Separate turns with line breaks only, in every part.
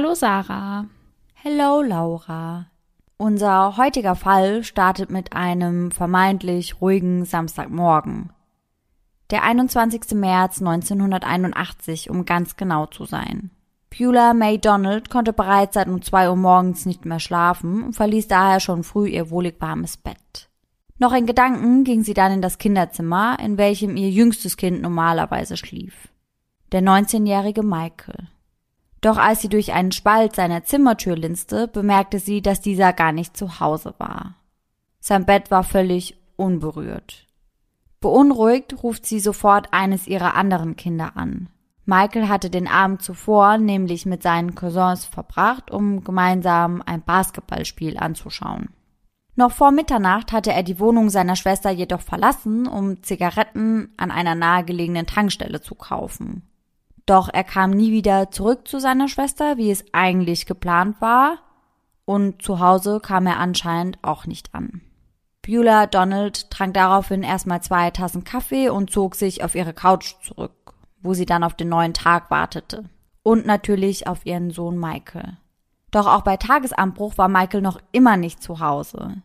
Hallo Sarah.
Hello Laura. Unser heutiger Fall startet mit einem vermeintlich ruhigen Samstagmorgen. Der 21. März 1981, um ganz genau zu sein. Beulah May Donald konnte bereits seit um zwei Uhr morgens nicht mehr schlafen und verließ daher schon früh ihr wohlig warmes Bett. Noch in Gedanken ging sie dann in das Kinderzimmer, in welchem ihr jüngstes Kind normalerweise schlief. Der 19-jährige Michael. Doch als sie durch einen Spalt seiner Zimmertür linste, bemerkte sie, dass dieser gar nicht zu Hause war. Sein Bett war völlig unberührt. Beunruhigt ruft sie sofort eines ihrer anderen Kinder an. Michael hatte den Abend zuvor nämlich mit seinen Cousins verbracht, um gemeinsam ein Basketballspiel anzuschauen. Noch vor Mitternacht hatte er die Wohnung seiner Schwester jedoch verlassen, um Zigaretten an einer nahegelegenen Tankstelle zu kaufen. Doch er kam nie wieder zurück zu seiner Schwester, wie es eigentlich geplant war, und zu Hause kam er anscheinend auch nicht an. Beulah Donald trank daraufhin erstmal zwei Tassen Kaffee und zog sich auf ihre Couch zurück, wo sie dann auf den neuen Tag wartete. Und natürlich auf ihren Sohn Michael. Doch auch bei Tagesanbruch war Michael noch immer nicht zu Hause.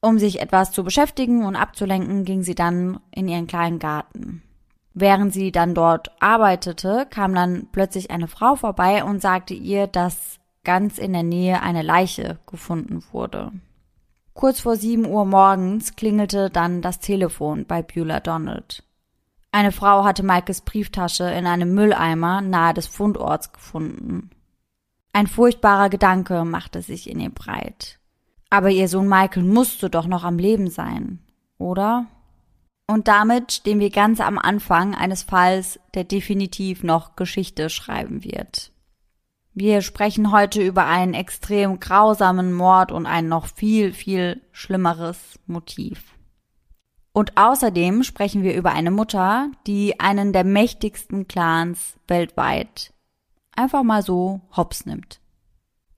Um sich etwas zu beschäftigen und abzulenken, ging sie dann in ihren kleinen Garten. Während sie dann dort arbeitete, kam dann plötzlich eine Frau vorbei und sagte ihr, dass ganz in der Nähe eine Leiche gefunden wurde. Kurz vor sieben Uhr morgens klingelte dann das Telefon bei Beulah Donald. Eine Frau hatte Maikes Brieftasche in einem Mülleimer nahe des Fundorts gefunden. Ein furchtbarer Gedanke machte sich in ihr breit. Aber ihr Sohn Michael musste doch noch am Leben sein, oder? Und damit stehen wir ganz am Anfang eines Falls, der definitiv noch Geschichte schreiben wird. Wir sprechen heute über einen extrem grausamen Mord und ein noch viel, viel schlimmeres Motiv. Und außerdem sprechen wir über eine Mutter, die einen der mächtigsten Clans weltweit einfach mal so hops nimmt.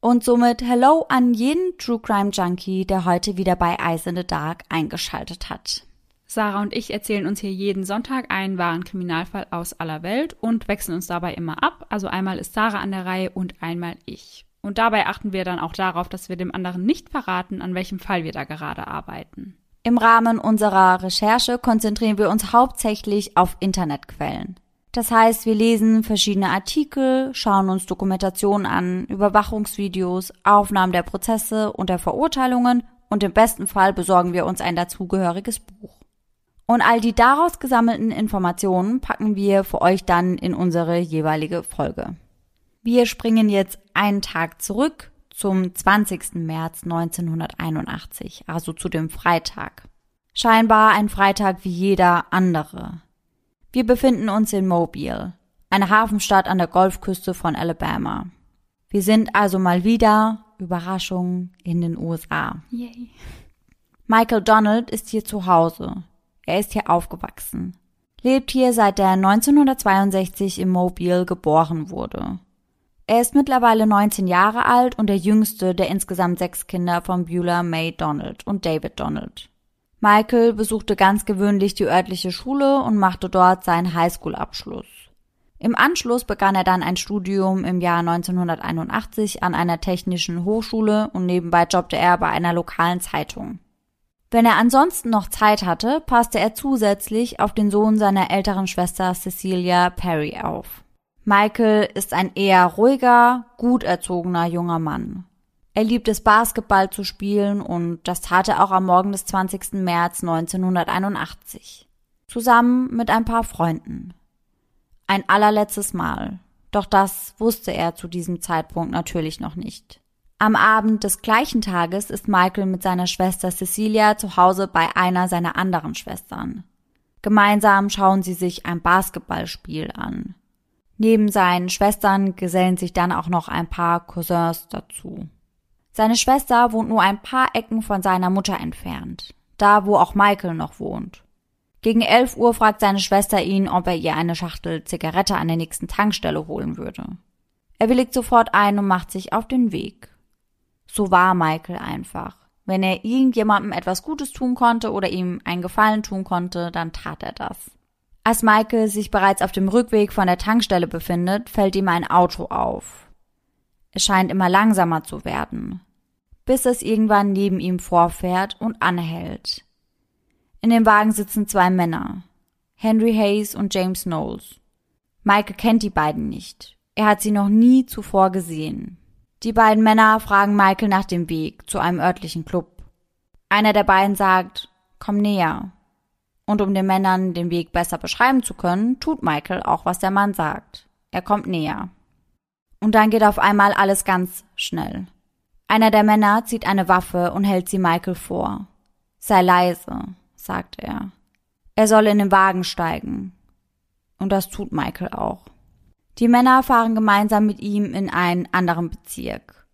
Und somit Hello an jeden True Crime Junkie, der heute wieder bei Eyes in the Dark eingeschaltet hat.
Sarah und ich erzählen uns hier jeden Sonntag einen wahren Kriminalfall aus aller Welt und wechseln uns dabei immer ab. Also einmal ist Sarah an der Reihe und einmal ich. Und dabei achten wir dann auch darauf, dass wir dem anderen nicht verraten, an welchem Fall wir da gerade arbeiten.
Im Rahmen unserer Recherche konzentrieren wir uns hauptsächlich auf Internetquellen. Das heißt, wir lesen verschiedene Artikel, schauen uns Dokumentationen an, Überwachungsvideos, Aufnahmen der Prozesse und der Verurteilungen und im besten Fall besorgen wir uns ein dazugehöriges Buch. Und all die daraus gesammelten Informationen packen wir für euch dann in unsere jeweilige Folge. Wir springen jetzt einen Tag zurück zum 20. März 1981, also zu dem Freitag. Scheinbar ein Freitag wie jeder andere. Wir befinden uns in Mobile, eine Hafenstadt an der Golfküste von Alabama. Wir sind also mal wieder, Überraschung, in den USA. Yay. Michael Donald ist hier zu Hause. Er ist hier aufgewachsen, lebt hier seit er 1962 in Mobile geboren wurde. Er ist mittlerweile 19 Jahre alt und der jüngste der insgesamt sechs Kinder von Beulah May Donald und David Donald. Michael besuchte ganz gewöhnlich die örtliche Schule und machte dort seinen Highschool-Abschluss. Im Anschluss begann er dann ein Studium im Jahr 1981 an einer technischen Hochschule und nebenbei jobbte er bei einer lokalen Zeitung. Wenn er ansonsten noch Zeit hatte, passte er zusätzlich auf den Sohn seiner älteren Schwester Cecilia Perry auf. Michael ist ein eher ruhiger, gut erzogener junger Mann. Er liebt es, Basketball zu spielen und das tat er auch am Morgen des 20. März 1981. Zusammen mit ein paar Freunden. Ein allerletztes Mal. Doch das wusste er zu diesem Zeitpunkt natürlich noch nicht. Am Abend des gleichen Tages ist Michael mit seiner Schwester Cecilia zu Hause bei einer seiner anderen Schwestern. Gemeinsam schauen sie sich ein Basketballspiel an. Neben seinen Schwestern gesellen sich dann auch noch ein paar Cousins dazu. Seine Schwester wohnt nur ein paar Ecken von seiner Mutter entfernt, da wo auch Michael noch wohnt. Gegen elf Uhr fragt seine Schwester ihn, ob er ihr eine Schachtel Zigarette an der nächsten Tankstelle holen würde. Er willigt sofort ein und macht sich auf den Weg. So war Michael einfach. Wenn er irgendjemandem etwas Gutes tun konnte oder ihm einen Gefallen tun konnte, dann tat er das. Als Michael sich bereits auf dem Rückweg von der Tankstelle befindet, fällt ihm ein Auto auf. Es scheint immer langsamer zu werden, bis es irgendwann neben ihm vorfährt und anhält. In dem Wagen sitzen zwei Männer, Henry Hayes und James Knowles. Michael kennt die beiden nicht. Er hat sie noch nie zuvor gesehen. Die beiden Männer fragen Michael nach dem Weg zu einem örtlichen Club. Einer der beiden sagt, komm näher. Und um den Männern den Weg besser beschreiben zu können, tut Michael auch, was der Mann sagt. Er kommt näher. Und dann geht auf einmal alles ganz schnell. Einer der Männer zieht eine Waffe und hält sie Michael vor. Sei leise, sagt er. Er soll in den Wagen steigen. Und das tut Michael auch. Die Männer fahren gemeinsam mit ihm in einen anderen Bezirk.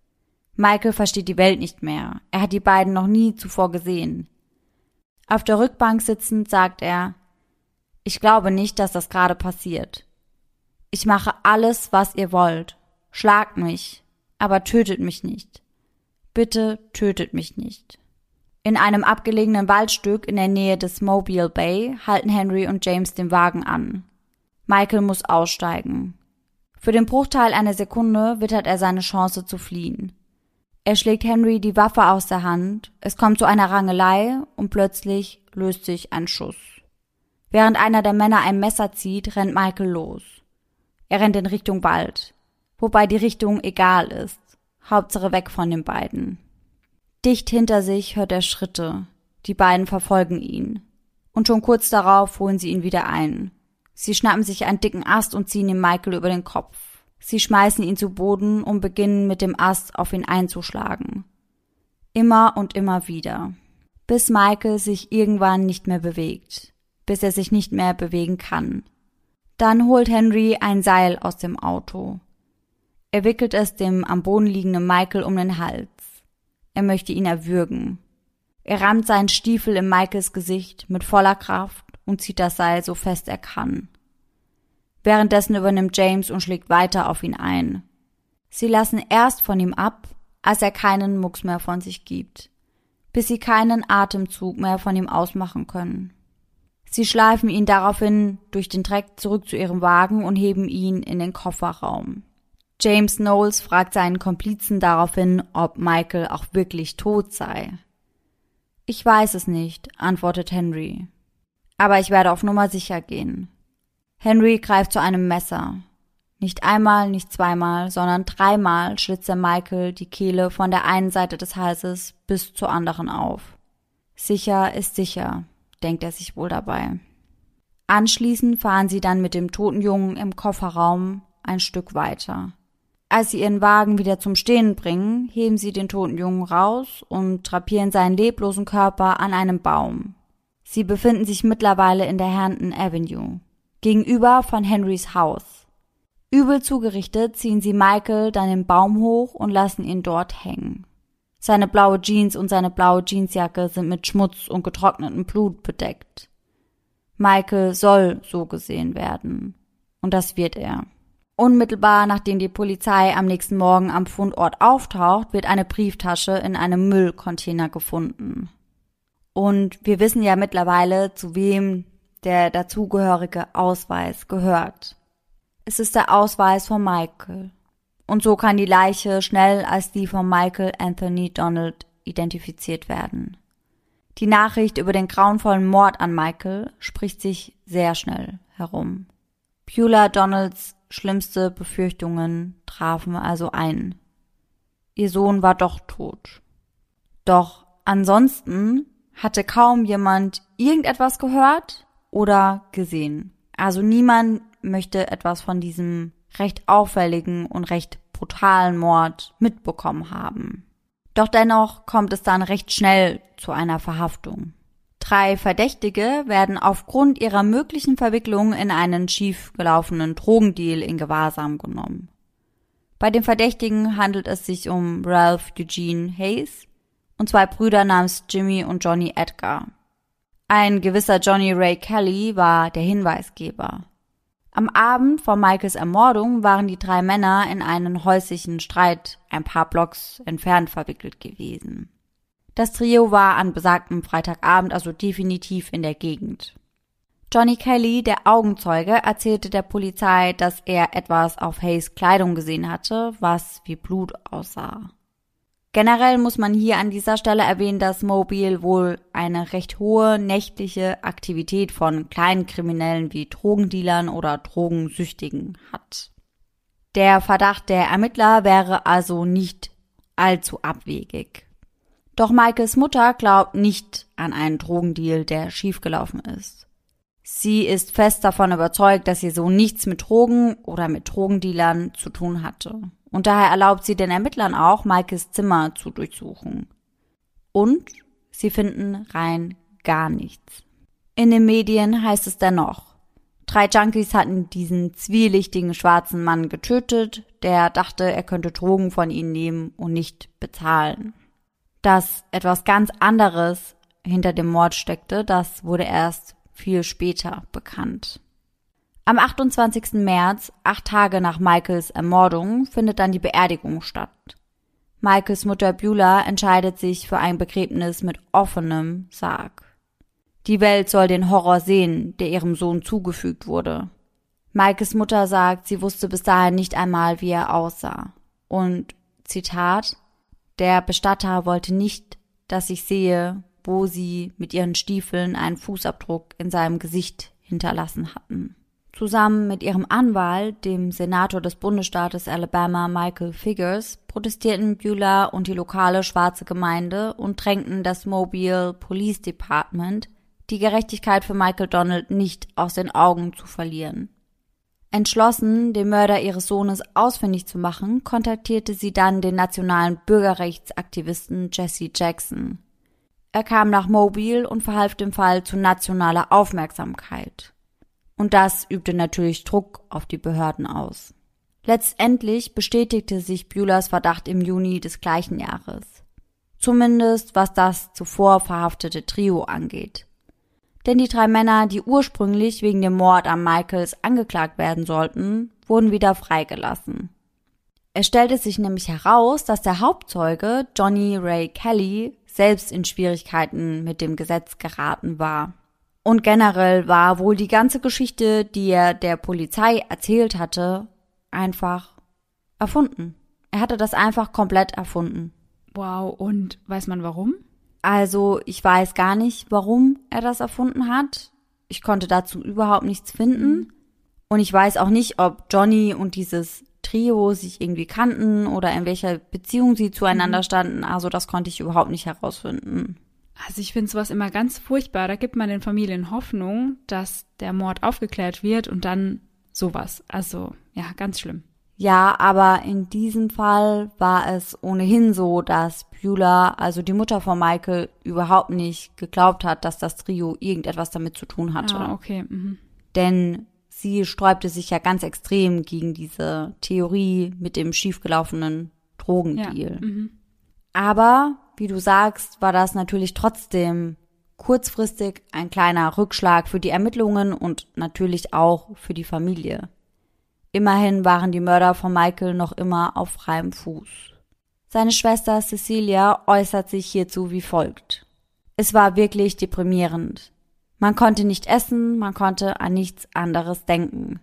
Michael versteht die Welt nicht mehr. Er hat die beiden noch nie zuvor gesehen. Auf der Rückbank sitzend sagt er, ich glaube nicht, dass das gerade passiert. Ich mache alles, was ihr wollt. Schlagt mich, aber tötet mich nicht. Bitte tötet mich nicht. In einem abgelegenen Waldstück in der Nähe des Mobile Bay halten Henry und James den Wagen an. Michael muss aussteigen. Für den Bruchteil einer Sekunde wittert er seine Chance zu fliehen. Er schlägt Henry die Waffe aus der Hand, es kommt zu einer Rangelei und plötzlich löst sich ein Schuss. Während einer der Männer ein Messer zieht, rennt Michael los. Er rennt in Richtung Wald, wobei die Richtung egal ist. Hauptsache weg von den beiden. Dicht hinter sich hört er Schritte. Die beiden verfolgen ihn. Und schon kurz darauf holen sie ihn wieder ein. Sie schnappen sich einen dicken Ast und ziehen ihm Michael über den Kopf. Sie schmeißen ihn zu Boden und beginnen mit dem Ast auf ihn einzuschlagen. Immer und immer wieder. Bis Michael sich irgendwann nicht mehr bewegt. Bis er sich nicht mehr bewegen kann. Dann holt Henry ein Seil aus dem Auto. Er wickelt es dem am Boden liegenden Michael um den Hals. Er möchte ihn erwürgen. Er rammt seinen Stiefel in Michaels Gesicht mit voller Kraft und zieht das Seil so fest er kann. Währenddessen übernimmt James und schlägt weiter auf ihn ein. Sie lassen erst von ihm ab, als er keinen Mucks mehr von sich gibt, bis sie keinen Atemzug mehr von ihm ausmachen können. Sie schleifen ihn daraufhin durch den Dreck zurück zu ihrem Wagen und heben ihn in den Kofferraum. James Knowles fragt seinen Komplizen daraufhin, ob Michael auch wirklich tot sei. Ich weiß es nicht, antwortet Henry. Aber ich werde auf Nummer sicher gehen. Henry greift zu einem Messer. Nicht einmal, nicht zweimal, sondern dreimal schlitzt er Michael die Kehle von der einen Seite des Halses bis zur anderen auf. Sicher ist sicher, denkt er sich wohl dabei. Anschließend fahren sie dann mit dem toten Jungen im Kofferraum ein Stück weiter. Als sie ihren Wagen wieder zum Stehen bringen, heben sie den toten Jungen raus und drapieren seinen leblosen Körper an einem Baum. Sie befinden sich mittlerweile in der Hampton Avenue, gegenüber von Henrys Haus. Übel zugerichtet ziehen sie Michael dann den Baum hoch und lassen ihn dort hängen. Seine blaue Jeans und seine blaue Jeansjacke sind mit Schmutz und getrocknetem Blut bedeckt. Michael soll so gesehen werden. Und das wird er. Unmittelbar nachdem die Polizei am nächsten Morgen am Fundort auftaucht, wird eine Brieftasche in einem Müllcontainer gefunden. Und wir wissen ja mittlerweile, zu wem der dazugehörige Ausweis gehört. Es ist der Ausweis von Michael. Und so kann die Leiche schnell als die von Michael Anthony Donald identifiziert werden. Die Nachricht über den grauenvollen Mord an Michael spricht sich sehr schnell herum. Beulah Donalds schlimmste Befürchtungen trafen also ein. Ihr Sohn war doch tot. Doch ansonsten hatte kaum jemand irgendetwas gehört oder gesehen. Also niemand möchte etwas von diesem recht auffälligen und recht brutalen Mord mitbekommen haben. Doch dennoch kommt es dann recht schnell zu einer Verhaftung. Drei Verdächtige werden aufgrund ihrer möglichen Verwicklung in einen schiefgelaufenen Drogendeal in Gewahrsam genommen. Bei den Verdächtigen handelt es sich um Ralph Eugene Hayes, und zwei Brüder namens Jimmy und Johnny Edgar. Ein gewisser Johnny Ray Kelly war der Hinweisgeber. Am Abend vor Michaels Ermordung waren die drei Männer in einen häuslichen Streit ein paar Blocks entfernt verwickelt gewesen. Das Trio war an besagtem Freitagabend also definitiv in der Gegend. Johnny Kelly, der Augenzeuge, erzählte der Polizei, dass er etwas auf Hayes Kleidung gesehen hatte, was wie Blut aussah. Generell muss man hier an dieser Stelle erwähnen, dass Mobile wohl eine recht hohe nächtliche Aktivität von kleinen Kriminellen wie Drogendealern oder Drogensüchtigen hat. Der Verdacht der Ermittler wäre also nicht allzu abwegig. Doch Michaels Mutter glaubt nicht an einen Drogendeal, der schiefgelaufen ist. Sie ist fest davon überzeugt, dass ihr Sohn nichts mit Drogen oder mit Drogendealern zu tun hatte. Und daher erlaubt sie den Ermittlern auch, Maikes Zimmer zu durchsuchen. Und sie finden rein gar nichts. In den Medien heißt es dennoch, drei Junkies hatten diesen zwielichtigen schwarzen Mann getötet, der dachte, er könnte Drogen von ihnen nehmen und nicht bezahlen. Dass etwas ganz anderes hinter dem Mord steckte, das wurde erst viel später bekannt. Am 28. März, acht Tage nach Michaels Ermordung, findet dann die Beerdigung statt. Michaels Mutter Beulah entscheidet sich für ein Begräbnis mit offenem Sarg. Die Welt soll den Horror sehen, der ihrem Sohn zugefügt wurde. Michaels Mutter sagt, sie wusste bis dahin nicht einmal, wie er aussah. Und Zitat Der Bestatter wollte nicht, dass ich sehe, wo sie mit ihren Stiefeln einen Fußabdruck in seinem Gesicht hinterlassen hatten. Zusammen mit ihrem Anwalt, dem Senator des Bundesstaates Alabama Michael Figures, protestierten Beulah und die lokale schwarze Gemeinde und drängten das Mobile Police Department, die Gerechtigkeit für Michael Donald nicht aus den Augen zu verlieren. Entschlossen, den Mörder ihres Sohnes ausfindig zu machen, kontaktierte sie dann den nationalen Bürgerrechtsaktivisten Jesse Jackson. Er kam nach Mobile und verhalf dem Fall zu nationaler Aufmerksamkeit. Und das übte natürlich Druck auf die Behörden aus. Letztendlich bestätigte sich Buellers Verdacht im Juni des gleichen Jahres. Zumindest was das zuvor verhaftete Trio angeht. Denn die drei Männer, die ursprünglich wegen dem Mord an Michaels angeklagt werden sollten, wurden wieder freigelassen. Es stellte sich nämlich heraus, dass der Hauptzeuge Johnny Ray Kelly selbst in Schwierigkeiten mit dem Gesetz geraten war. Und generell war wohl die ganze Geschichte, die er der Polizei erzählt hatte, einfach erfunden. Er hatte das einfach komplett erfunden.
Wow, und weiß man warum?
Also, ich weiß gar nicht, warum er das erfunden hat. Ich konnte dazu überhaupt nichts finden. Und ich weiß auch nicht, ob Johnny und dieses Trio sich irgendwie kannten oder in welcher Beziehung sie zueinander mhm. standen. Also das konnte ich überhaupt nicht herausfinden.
Also ich finde sowas immer ganz furchtbar. Da gibt man den Familien Hoffnung, dass der Mord aufgeklärt wird und dann sowas. Also ja, ganz schlimm.
Ja, aber in diesem Fall war es ohnehin so, dass Beulah, also die Mutter von Michael, überhaupt nicht geglaubt hat, dass das Trio irgendetwas damit zu tun hatte.
Ah, okay. Mhm.
Denn sie sträubte sich ja ganz extrem gegen diese Theorie mit dem schiefgelaufenen Drogendeal. Ja, mhm. Aber, wie du sagst, war das natürlich trotzdem kurzfristig ein kleiner Rückschlag für die Ermittlungen und natürlich auch für die Familie. Immerhin waren die Mörder von Michael noch immer auf freiem Fuß. Seine Schwester Cecilia äußert sich hierzu wie folgt. Es war wirklich deprimierend. Man konnte nicht essen, man konnte an nichts anderes denken,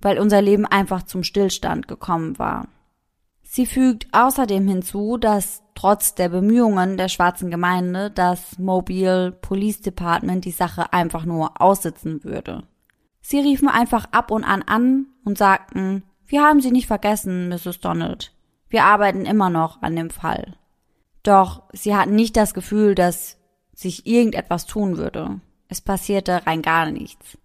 weil unser Leben einfach zum Stillstand gekommen war. Sie fügt außerdem hinzu, dass trotz der Bemühungen der schwarzen Gemeinde das Mobile Police Department die Sache einfach nur aussitzen würde. Sie riefen einfach ab und an an und sagten, wir haben Sie nicht vergessen, Mrs. Donald. Wir arbeiten immer noch an dem Fall. Doch sie hatten nicht das Gefühl, dass sich irgendetwas tun würde. Es passierte rein gar nichts.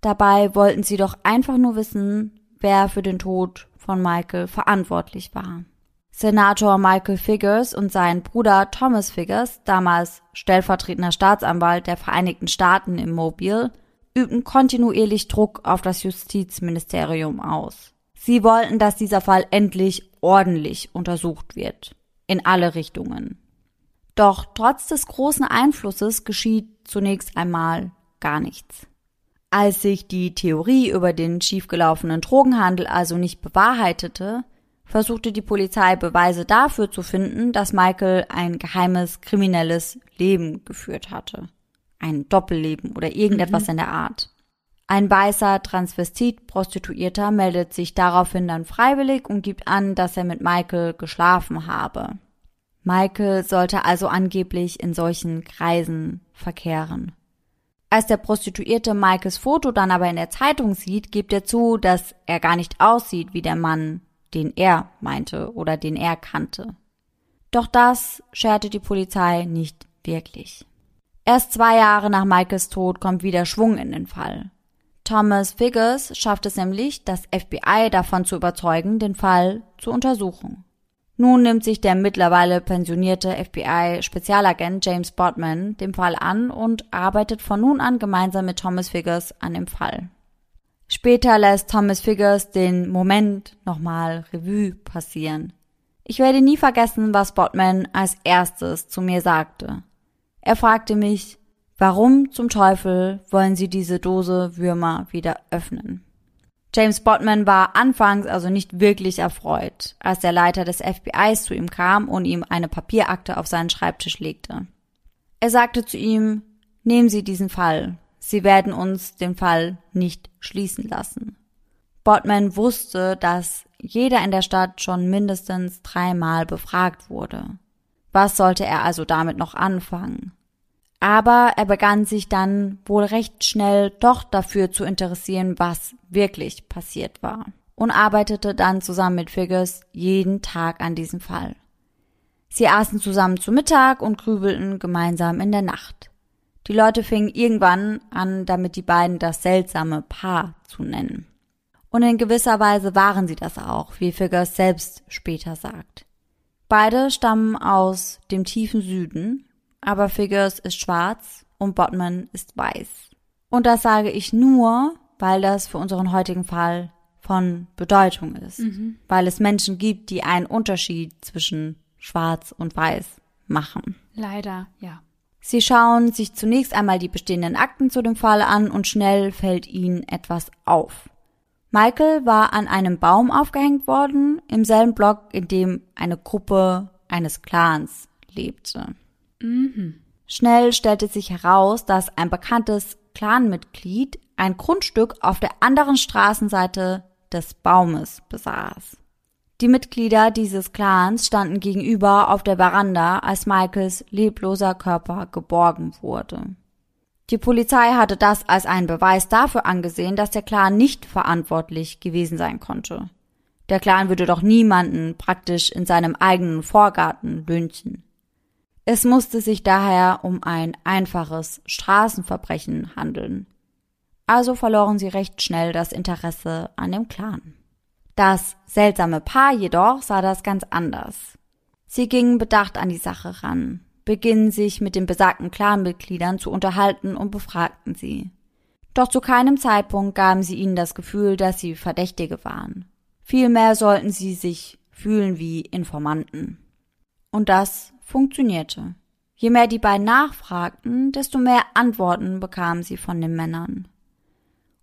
Dabei wollten sie doch einfach nur wissen, wer für den Tod von Michael verantwortlich war. Senator Michael Figures und sein Bruder Thomas Figures, damals stellvertretender Staatsanwalt der Vereinigten Staaten im Mobile, übten kontinuierlich Druck auf das Justizministerium aus. Sie wollten, dass dieser Fall endlich ordentlich untersucht wird. In alle Richtungen. Doch trotz des großen Einflusses geschieht zunächst einmal gar nichts. Als sich die Theorie über den schiefgelaufenen Drogenhandel also nicht bewahrheitete, versuchte die Polizei Beweise dafür zu finden, dass Michael ein geheimes kriminelles Leben geführt hatte. Ein Doppelleben oder irgendetwas mhm. in der Art. Ein weißer Transvestit-Prostituierter meldet sich daraufhin dann freiwillig und gibt an, dass er mit Michael geschlafen habe. Michael sollte also angeblich in solchen Kreisen verkehren. Als der Prostituierte Michaels Foto dann aber in der Zeitung sieht, gibt er zu, dass er gar nicht aussieht wie der Mann, den er meinte oder den er kannte. Doch das scherte die Polizei nicht wirklich. Erst zwei Jahre nach Michaels Tod kommt wieder Schwung in den Fall. Thomas Figgers schafft es nämlich, das FBI davon zu überzeugen, den Fall zu untersuchen. Nun nimmt sich der mittlerweile pensionierte FBI-Spezialagent James Bodman dem Fall an und arbeitet von nun an gemeinsam mit Thomas Figgers an dem Fall. Später lässt Thomas Figgers den Moment nochmal Revue passieren. Ich werde nie vergessen, was Bodman als erstes zu mir sagte. Er fragte mich, warum zum Teufel wollen Sie diese Dose Würmer wieder öffnen? James Botman war anfangs also nicht wirklich erfreut, als der Leiter des FBIs zu ihm kam und ihm eine Papierakte auf seinen Schreibtisch legte. Er sagte zu ihm, nehmen Sie diesen Fall. Sie werden uns den Fall nicht schließen lassen. Botman wusste, dass jeder in der Stadt schon mindestens dreimal befragt wurde. Was sollte er also damit noch anfangen? Aber er begann sich dann wohl recht schnell doch dafür zu interessieren, was wirklich passiert war und arbeitete dann zusammen mit Figgers jeden Tag an diesem Fall. Sie aßen zusammen zu Mittag und grübelten gemeinsam in der Nacht. Die Leute fingen irgendwann an, damit die beiden das seltsame Paar zu nennen. Und in gewisser Weise waren sie das auch, wie Figgers selbst später sagt. Beide stammen aus dem tiefen Süden aber Figures ist schwarz und Botman ist weiß. Und das sage ich nur, weil das für unseren heutigen Fall von Bedeutung ist. Mhm. Weil es Menschen gibt, die einen Unterschied zwischen schwarz und weiß machen.
Leider, ja.
Sie schauen sich zunächst einmal die bestehenden Akten zu dem Fall an und schnell fällt ihnen etwas auf. Michael war an einem Baum aufgehängt worden, im selben Block, in dem eine Gruppe eines Clans lebte. Mhm. Schnell stellte sich heraus, dass ein bekanntes Clanmitglied ein Grundstück auf der anderen Straßenseite des Baumes besaß. Die Mitglieder dieses Clans standen gegenüber auf der Veranda, als Michaels lebloser Körper geborgen wurde. Die Polizei hatte das als einen Beweis dafür angesehen, dass der Clan nicht verantwortlich gewesen sein konnte. Der Clan würde doch niemanden praktisch in seinem eigenen Vorgarten lynchen. Es musste sich daher um ein einfaches Straßenverbrechen handeln. Also verloren sie recht schnell das Interesse an dem Clan. Das seltsame Paar jedoch sah das ganz anders. Sie gingen bedacht an die Sache ran, beginnen sich mit den besagten Clanmitgliedern zu unterhalten und befragten sie. Doch zu keinem Zeitpunkt gaben sie ihnen das Gefühl, dass sie Verdächtige waren. Vielmehr sollten sie sich fühlen wie Informanten. Und das funktionierte. Je mehr die beiden nachfragten, desto mehr Antworten bekamen sie von den Männern.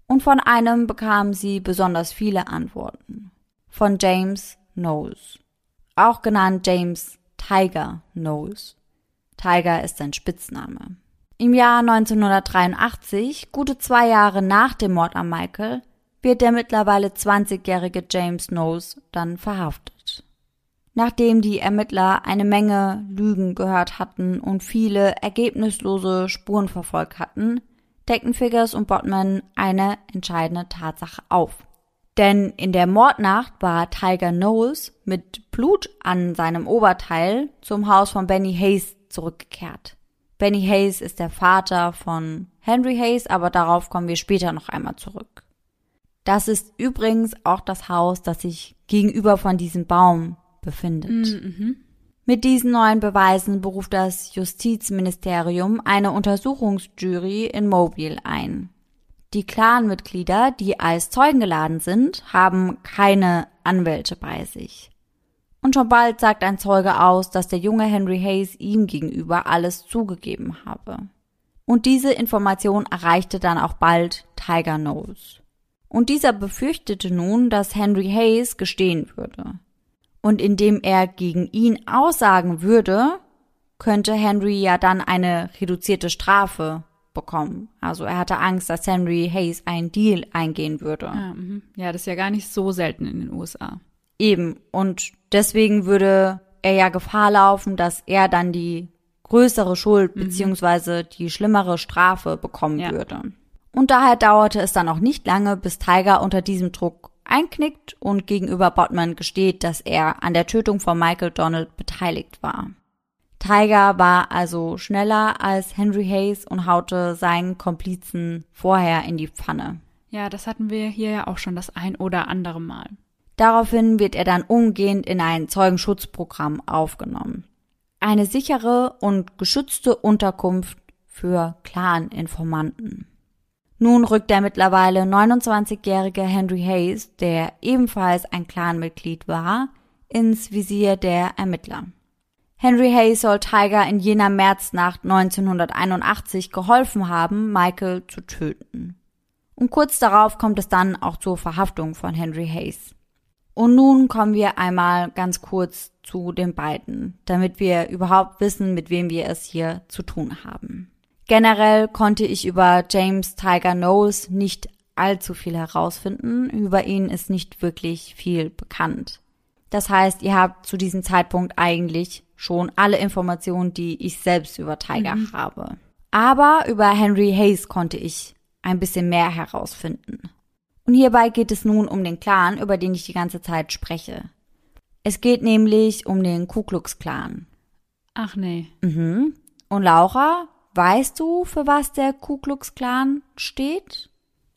Und von einem bekamen sie besonders viele Antworten. Von James Knowles. Auch genannt James Tiger Knowles. Tiger ist sein Spitzname. Im Jahr 1983, gute zwei Jahre nach dem Mord an Michael, wird der mittlerweile 20-jährige James Knowles dann verhaftet. Nachdem die Ermittler eine Menge Lügen gehört hatten und viele ergebnislose Spuren verfolgt hatten, deckten Figgers und Botman eine entscheidende Tatsache auf. Denn in der Mordnacht war Tiger Knowles mit Blut an seinem Oberteil zum Haus von Benny Hayes zurückgekehrt. Benny Hayes ist der Vater von Henry Hayes, aber darauf kommen wir später noch einmal zurück. Das ist übrigens auch das Haus, das sich gegenüber von diesem Baum befindet. Mhm. Mit diesen neuen Beweisen beruft das Justizministerium eine Untersuchungsjury in Mobile ein. Die Clanmitglieder, die als Zeugen geladen sind, haben keine Anwälte bei sich. Und schon bald sagt ein Zeuge aus, dass der junge Henry Hayes ihm gegenüber alles zugegeben habe. Und diese Information erreichte dann auch bald Tiger Knowles. Und dieser befürchtete nun, dass Henry Hayes gestehen würde und indem er gegen ihn aussagen würde, könnte Henry ja dann eine reduzierte Strafe bekommen. Also er hatte Angst, dass Henry Hayes einen Deal eingehen würde.
Ja, mhm. ja, das ist ja gar nicht so selten in den USA.
Eben. Und deswegen würde er ja Gefahr laufen, dass er dann die größere Schuld
Mhm.
beziehungsweise die schlimmere Strafe bekommen
Ja.
würde. Und daher dauerte es dann auch nicht lange, bis Tiger unter diesem Druck einknickt und gegenüber Botman gesteht, dass er an der Tötung von Michael Donald beteiligt war. Tiger war also schneller als Henry Hayes und haute seinen Komplizen vorher in die Pfanne.
Ja, das hatten wir hier ja auch schon das ein oder andere Mal.
Daraufhin wird er dann umgehend in ein Zeugenschutzprogramm aufgenommen. Eine sichere und geschützte Unterkunft für Clan-Informanten. Nun rückt der mittlerweile 29-jährige Henry Hayes, der ebenfalls ein Clanmitglied war, ins Visier der Ermittler. Henry Hayes soll Tiger in jener Märznacht 1981 geholfen haben, Michael zu töten. Und kurz darauf kommt es dann auch zur Verhaftung von Henry Hayes. Und nun kommen wir einmal ganz kurz zu den beiden, damit wir überhaupt wissen, mit wem wir es hier zu tun haben. Generell konnte ich über James Tiger Knowles nicht allzu viel herausfinden. Über ihn ist nicht wirklich viel bekannt. Das heißt, ihr habt zu diesem Zeitpunkt eigentlich schon alle Informationen, die ich selbst über Tiger habe. Aber über Henry Hayes konnte ich ein bisschen mehr herausfinden. Und hierbei geht es nun um den Clan, über den ich die ganze Zeit spreche. Es geht nämlich um den Ku Klux Klan.
Ach nee.
Mhm. Und Laura, weißt du, für was der Ku Klux Klan steht?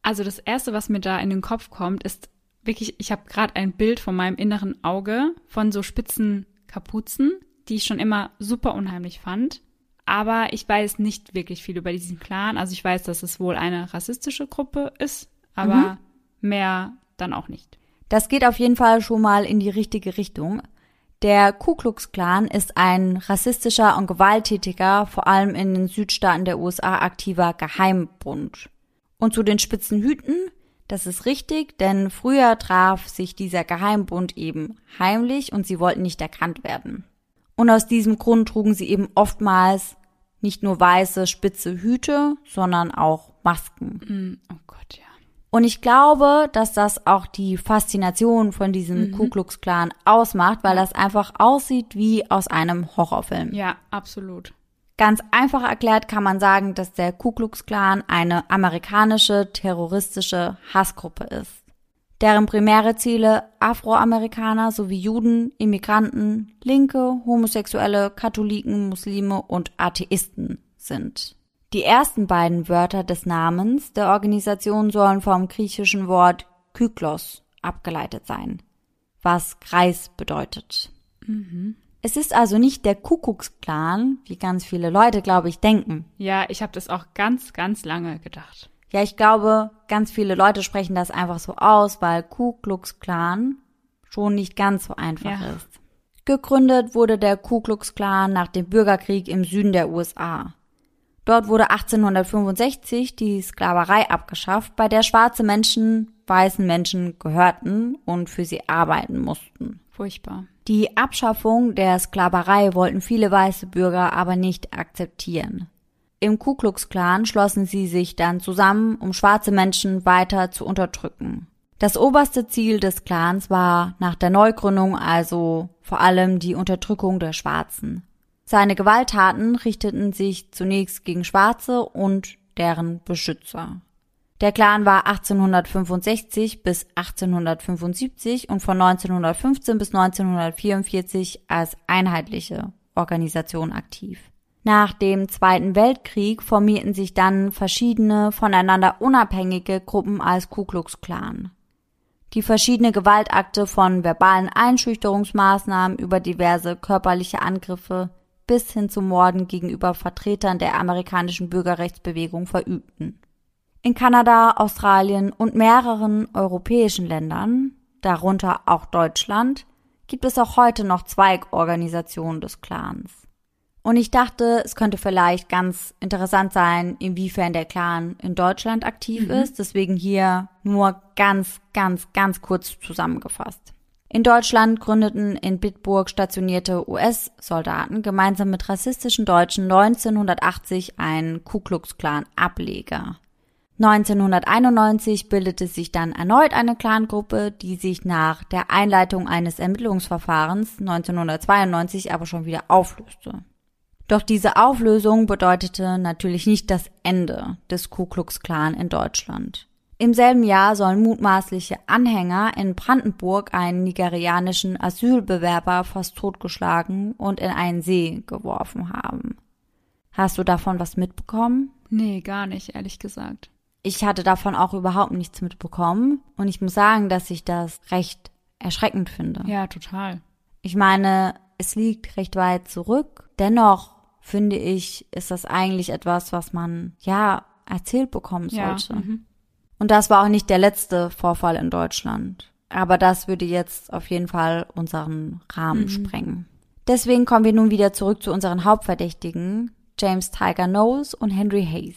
Also das Erste, was mir da in den Kopf kommt, ist wirklich, ich habe gerade ein Bild von meinem inneren Auge von so spitzen Kapuzen, die ich schon immer super unheimlich fand. Aber ich weiß nicht wirklich viel über diesen Clan. Also ich weiß, dass es wohl eine rassistische Gruppe ist, aber mehr dann auch nicht.
Das geht auf jeden Fall schon mal in die richtige Richtung. Der Ku Klux Klan ist ein rassistischer und gewalttätiger, vor allem in den Südstaaten der USA aktiver Geheimbund. Und zu den spitzen Hüten, das ist richtig, denn früher traf sich dieser Geheimbund eben heimlich und sie wollten nicht erkannt werden. Und aus diesem Grund trugen sie eben oftmals nicht nur weiße, spitze Hüte, sondern auch Masken.
Hm, oh.
Und ich glaube, dass das auch die Faszination von diesem Ku Klux Klan ausmacht, weil das einfach aussieht wie aus einem Horrorfilm.
Ja, absolut.
Ganz einfach erklärt kann man sagen, dass der Ku Klux Klan eine amerikanische terroristische Hassgruppe ist, deren primäre Ziele Afroamerikaner sowie Juden, Immigranten, Linke, Homosexuelle, Katholiken, Muslime und Atheisten sind. Die ersten beiden Wörter des Namens der Organisation sollen vom griechischen Wort Kyklos abgeleitet sein, was Kreis bedeutet. Es ist also nicht der Kuckucksklan, wie ganz viele Leute, glaube ich, denken.
Ja, ich habe das auch ganz, ganz lange gedacht.
Ja, ich glaube, ganz viele Leute sprechen das einfach so aus, weil Ku Klux Klan schon nicht ganz so einfach
Ja.
ist. Gegründet wurde der Ku Klux Klan nach dem Bürgerkrieg im Süden der USA. Dort wurde 1865 die Sklaverei abgeschafft, bei der schwarze Menschen weißen Menschen gehörten und für sie arbeiten mussten.
Furchtbar.
Die Abschaffung der Sklaverei wollten viele weiße Bürger aber nicht akzeptieren. Im Ku Klux Klan schlossen sie sich dann zusammen, um schwarze Menschen weiter zu unterdrücken. Das oberste Ziel des Clans war nach der Neugründung also vor allem die Unterdrückung der Schwarzen. Seine Gewalttaten richteten sich zunächst gegen Schwarze und deren Beschützer. Der Clan war 1865 bis 1875 und von 1915 bis 1944 als einheitliche Organisation aktiv. Nach dem Zweiten Weltkrieg formierten sich dann verschiedene voneinander unabhängige Gruppen als Ku Klux Klan. Die verschiedene Gewaltakte von verbalen Einschüchterungsmaßnahmen über diverse körperliche Angriffe bis hin zu Morden gegenüber Vertretern der amerikanischen Bürgerrechtsbewegung verübten. In Kanada, Australien und mehreren europäischen Ländern, darunter auch Deutschland, gibt es auch heute noch Zweigorganisationen des Clans. Und ich dachte, es könnte vielleicht ganz interessant sein, inwiefern der Clan in Deutschland aktiv ist. Deswegen hier nur ganz, ganz, ganz kurz zusammengefasst. In Deutschland gründeten in Bitburg stationierte US-Soldaten gemeinsam mit rassistischen Deutschen 1980 einen Ku Klux Klan Ableger. 1991 bildete sich dann erneut eine Clangruppe, die sich nach der Einleitung eines Ermittlungsverfahrens 1992 aber schon wieder auflöste. Doch diese Auflösung bedeutete natürlich nicht das Ende des Ku Klux Klan in Deutschland. Im selben Jahr sollen mutmaßliche Anhänger in Brandenburg einen nigerianischen Asylbewerber fast totgeschlagen und in einen See geworfen haben. Hast du davon was mitbekommen?
Nee, gar nicht, ehrlich gesagt
ich hatte davon auch überhaupt nichts mitbekommen. Und ich muss sagen, dass ich das recht erschreckend finde.
Ja, total.
Ich meine, es liegt recht weit zurück. Dennoch finde ich, ist das eigentlich etwas, was man, ja, erzählt bekommen sollte. Ja, mhm. Und das war auch nicht der letzte Vorfall in Deutschland. Aber das würde jetzt auf jeden Fall unseren Rahmen mhm. sprengen. Deswegen kommen wir nun wieder zurück zu unseren Hauptverdächtigen, James Tiger Knowles und Henry Hayes.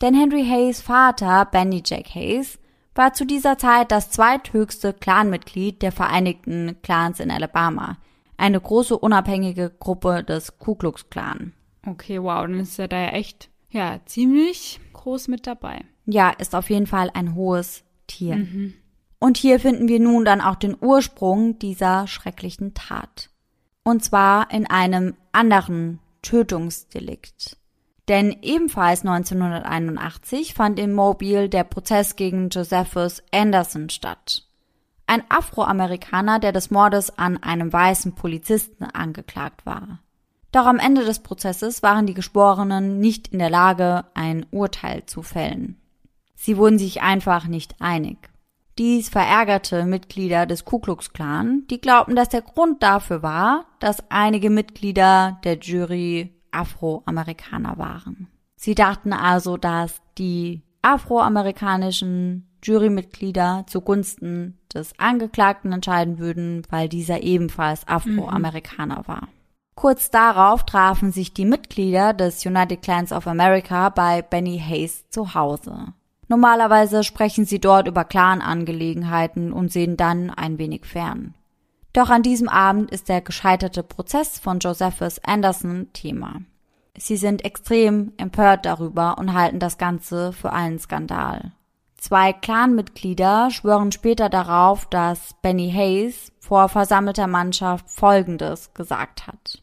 Denn Henry Hayes Vater, Benny Jack Hayes, war zu dieser Zeit das zweithöchste Clanmitglied der Vereinigten Clans in Alabama, eine große unabhängige Gruppe des Ku Klux Klan.
Okay, wow, dann ist er da ja echt, ja, ziemlich groß mit dabei.
Ja, ist auf jeden Fall ein hohes Tier. Mhm. Und hier finden wir nun dann auch den Ursprung dieser schrecklichen Tat. Und zwar in einem anderen Tötungsdelikt. Denn ebenfalls 1981 fand in Mobile der Prozess gegen Josephus Anderson statt. Ein Afroamerikaner, der des Mordes an einem weißen Polizisten angeklagt war. Doch am Ende des Prozesses waren die Geschworenen nicht in der Lage, ein Urteil zu fällen. Sie wurden sich einfach nicht einig. Dies verärgerte Mitglieder des Ku Klux Klan, die glaubten, dass der Grund dafür war, dass einige Mitglieder der Jury Afroamerikaner waren. Sie dachten also, dass die afroamerikanischen Jurymitglieder zugunsten des Angeklagten entscheiden würden, weil dieser ebenfalls Afroamerikaner mhm. war. Kurz darauf trafen sich die Mitglieder des United Clans of America bei Benny Hayes zu Hause. Normalerweise sprechen sie dort über Clan-Angelegenheiten und sehen dann ein wenig fern. Doch an diesem Abend ist der gescheiterte Prozess von Josephus Anderson Thema. Sie sind extrem empört darüber und halten das Ganze für einen Skandal. Zwei Clanmitglieder schwören später darauf, dass Benny Hayes vor versammelter Mannschaft Folgendes gesagt hat.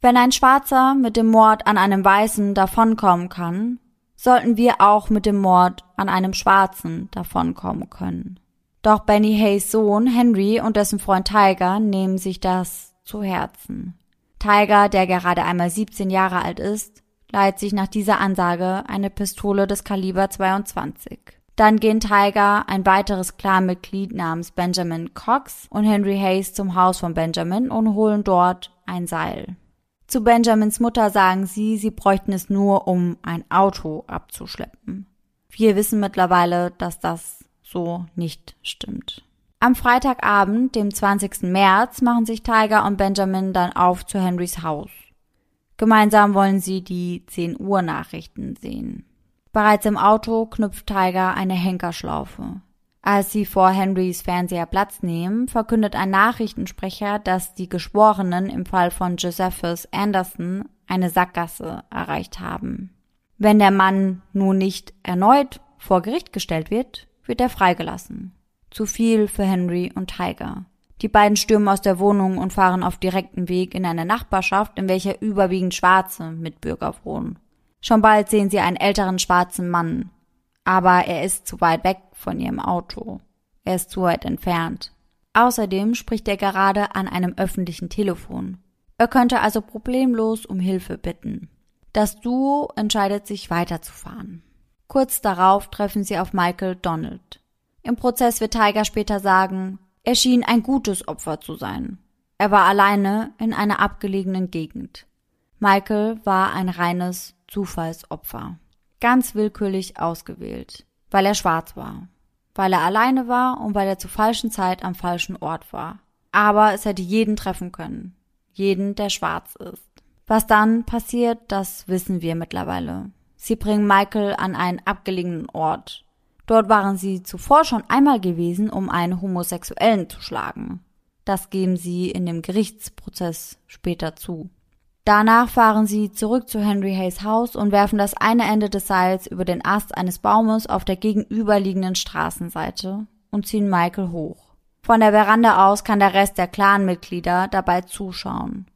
Wenn ein Schwarzer mit dem Mord an einem Weißen davonkommen kann, sollten wir auch mit dem Mord an einem Schwarzen davonkommen können. Doch Benny Hayes Sohn Henry und dessen Freund Tiger nehmen sich das zu Herzen. Tiger, der gerade einmal 17 Jahre alt ist, leiht sich nach dieser Ansage eine Pistole des Kaliber 22. Dann gehen Tiger, ein weiteres Clanmitglied namens Benjamin Cox und Henry Hayes zum Haus von Benjamin und holen dort ein Seil. Zu Benjamins Mutter sagen sie, sie bräuchten es nur, um ein Auto abzuschleppen. Wir wissen mittlerweile, dass das so nicht stimmt. Am Freitagabend, dem 20. März, machen sich Tiger und Benjamin dann auf zu Henrys Haus. Gemeinsam wollen sie die 10 Uhr Nachrichten sehen. Bereits im Auto knüpft Tiger eine Henkerschlaufe. Als sie vor Henrys Fernseher Platz nehmen, verkündet ein Nachrichtensprecher, dass die Geschworenen im Fall von Josephus Anderson eine Sackgasse erreicht haben. Wenn der Mann nun nicht erneut vor Gericht gestellt wird, wird er freigelassen. Zu viel für Henry und Tiger. Die beiden stürmen aus der Wohnung und fahren auf direktem Weg in eine Nachbarschaft, in welcher überwiegend schwarze Mitbürger wohnen. Schon bald sehen sie einen älteren schwarzen Mann. Aber er ist zu weit weg von ihrem Auto. Er ist zu weit entfernt. Außerdem spricht er gerade an einem öffentlichen Telefon. Er könnte also problemlos um Hilfe bitten. Das Duo entscheidet sich weiterzufahren. Kurz darauf treffen sie auf Michael Donald. Im Prozess wird Tiger später sagen, er schien ein gutes Opfer zu sein. Er war alleine in einer abgelegenen Gegend. Michael war ein reines Zufallsopfer. Ganz willkürlich ausgewählt, weil er schwarz war, weil er alleine war und weil er zur falschen Zeit am falschen Ort war. Aber es hätte jeden treffen können. Jeden, der schwarz ist. Was dann passiert, das wissen wir mittlerweile. Sie bringen Michael an einen abgelegenen Ort. Dort waren sie zuvor schon einmal gewesen, um einen Homosexuellen zu schlagen. Das geben sie in dem Gerichtsprozess später zu. Danach fahren sie zurück zu Henry Hayes Haus und werfen das eine Ende des Seils über den Ast eines Baumes auf der gegenüberliegenden Straßenseite und ziehen Michael hoch. Von der Veranda aus kann der Rest der Clanmitglieder dabei zuschauen.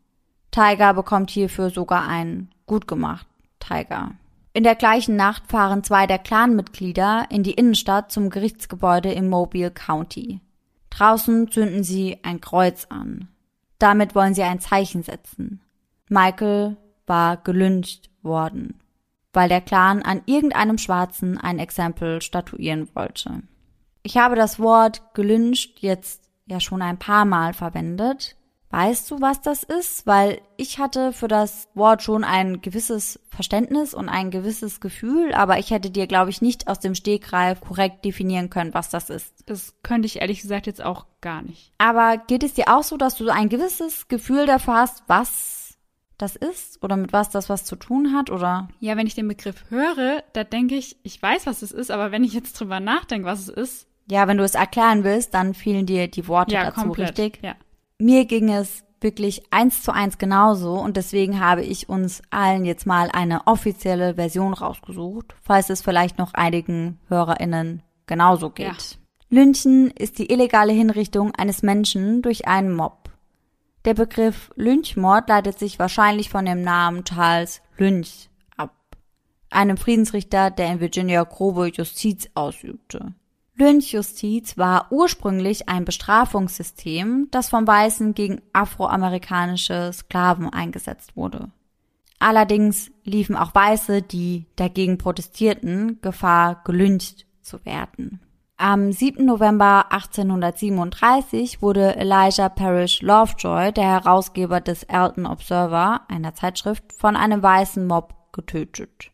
Tiger bekommt hierfür sogar einen gut gemacht Tiger. In der gleichen Nacht fahren zwei der Clanmitglieder in die Innenstadt zum Gerichtsgebäude im Mobile County. Draußen zünden sie ein Kreuz an. Damit wollen sie ein Zeichen setzen. Michael war gelyncht worden, weil der Clan an irgendeinem Schwarzen ein Exempel statuieren wollte. Ich habe das Wort gelyncht jetzt ja schon ein paar Mal verwendet. Weißt du, was das ist? Weil ich hatte für das Wort schon ein gewisses Verständnis und ein gewisses Gefühl, aber ich hätte dir, glaube ich, nicht aus dem Stegreif korrekt definieren können, was das ist.
Das könnte ich ehrlich gesagt jetzt auch gar nicht.
Aber geht es dir auch so, dass du ein gewisses Gefühl dafür hast, was das ist oder mit was das was zu tun hat oder?
Ja, wenn ich den Begriff höre, da denke ich, ich weiß, was es ist, aber wenn ich jetzt drüber nachdenke, was es ist.
Ja, wenn du es erklären willst, dann fehlen dir die Worte
Ja,
dazu,
komplett.
richtig?
Ja.
Mir ging es wirklich eins zu eins genauso und deswegen habe ich uns allen jetzt mal eine offizielle Version rausgesucht, falls es vielleicht noch einigen HörerInnen genauso geht.
Ja.
Lynchen ist die illegale Hinrichtung eines Menschen durch einen Mob. Der Begriff Lynchmord leitet sich wahrscheinlich von dem Namen Charles Lynch ab, einem Friedensrichter, der in Virginia grobe Justiz ausübte. Lynchjustiz war ursprünglich ein Bestrafungssystem, das von Weißen gegen afroamerikanische Sklaven eingesetzt wurde. Allerdings liefen auch Weiße, die dagegen protestierten, Gefahr, gelyncht zu werden. Am 7. November 1837 wurde Elijah Parrish Lovejoy, der Herausgeber des Alton Observer, einer Zeitschrift, von einem weißen Mob getötet.